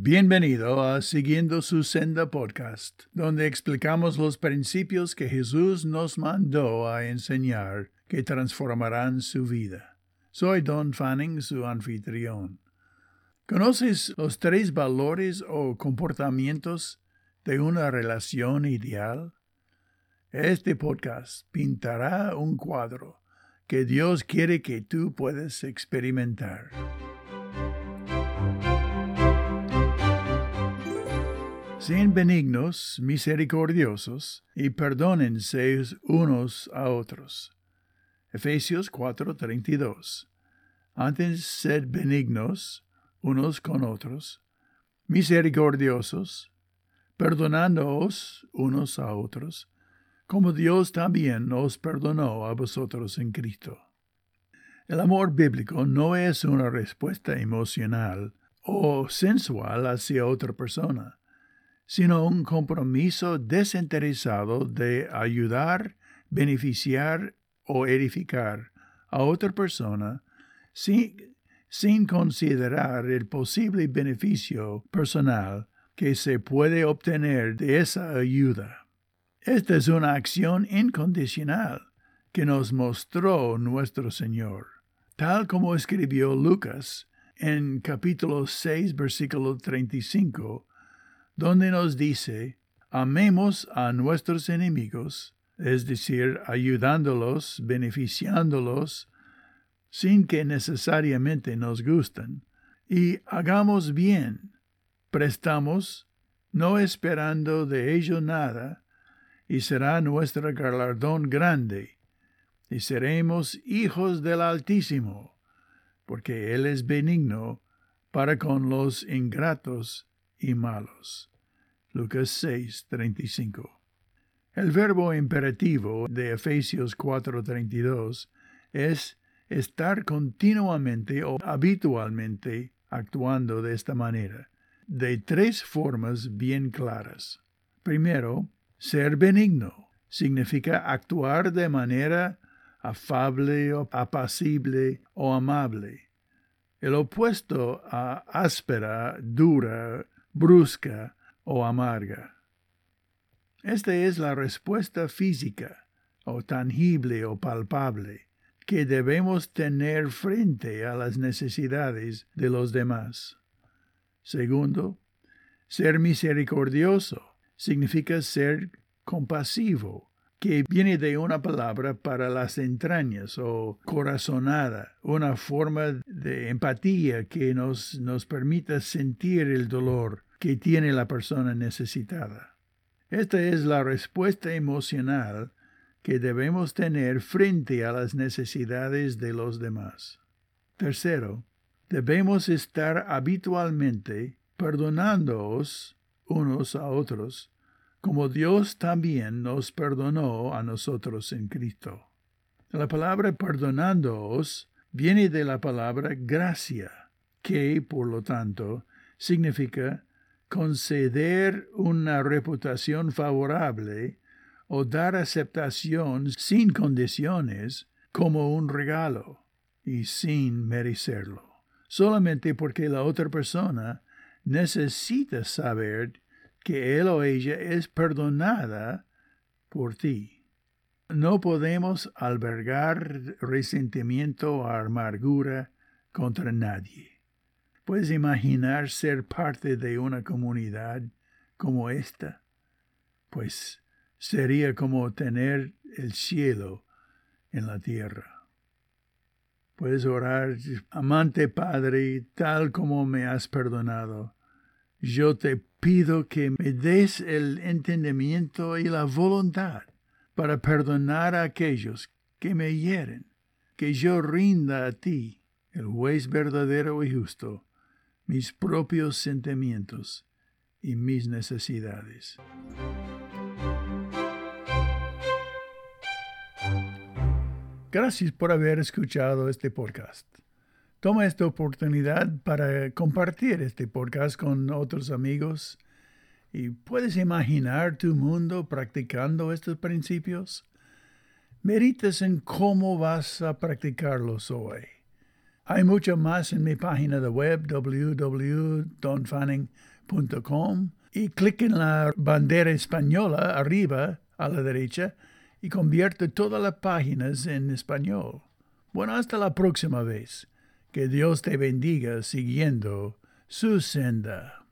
Bienvenido a Siguiendo su Senda Podcast, donde explicamos los principios que Jesús nos mandó a enseñar que transformarán su vida. Soy Don Fanning, su anfitrión. ¿Conoces los tres valores o comportamientos de una relación ideal? Este podcast pintará un cuadro que Dios quiere que tú puedas experimentar. Sean benignos, misericordiosos, y perdónense unos a otros. Efesios 4:32. Antes sed benignos unos con otros, misericordiosos, perdonándoos unos a otros, como Dios también os perdonó a vosotros en Cristo. El amor bíblico no es una respuesta emocional o sensual hacia otra persona, sino un compromiso desinteresado de ayudar, beneficiar o edificar a otra persona sin, sin considerar el posible beneficio personal que se puede obtener de esa ayuda. Esta es una acción incondicional que nos mostró nuestro Señor, tal como escribió Lucas en capítulo 6, versículo 35, donde nos dice, amemos a nuestros enemigos, es decir, ayudándolos, beneficiándolos, sin que necesariamente nos gusten, y hagamos bien, prestamos, no esperando de ello nada, y será nuestro galardón grande, y seremos hijos del Altísimo, porque Él es benigno para con los ingratos y malos. Lucas 6, 35. El verbo imperativo de Efesios 4:32 es estar continuamente o habitualmente actuando de esta manera, de tres formas bien claras. Primero, ser benigno significa actuar de manera afable o apacible o amable. El opuesto a áspera, dura, brusca o amarga. Esta es la respuesta física o tangible o palpable que debemos tener frente a las necesidades de los demás. Segundo, ser misericordioso significa ser compasivo, que viene de una palabra para las entrañas o corazonada, una forma de empatía que nos, nos permita sentir el dolor que tiene la persona necesitada. Esta es la respuesta emocional que debemos tener frente a las necesidades de los demás. Tercero, debemos estar habitualmente perdonándoos unos a otros, como Dios también nos perdonó a nosotros en Cristo. La palabra perdonándoos viene de la palabra gracia, que, por lo tanto, significa conceder una reputación favorable o dar aceptación sin condiciones como un regalo y sin merecerlo, solamente porque la otra persona necesita saber que él o ella es perdonada por ti. No podemos albergar resentimiento o amargura contra nadie. ¿Puedes imaginar ser parte de una comunidad como esta? Pues sería como tener el cielo en la tierra. Puedes orar, amante Padre, tal como me has perdonado. Yo te pido que me des el entendimiento y la voluntad para perdonar a aquellos que me hieren, que yo rinda a ti, el juez verdadero y justo, mis propios sentimientos y mis necesidades. Gracias por haber escuchado este podcast. Toma esta oportunidad para compartir este podcast con otros amigos y puedes imaginar tu mundo practicando estos principios. Meditas en cómo vas a practicarlos hoy. Hay mucho más en mi página de web www.donfanning.com y clic en la bandera española arriba a la derecha y convierte todas las páginas en español. Bueno, hasta la próxima vez. Que Dios te bendiga siguiendo su senda.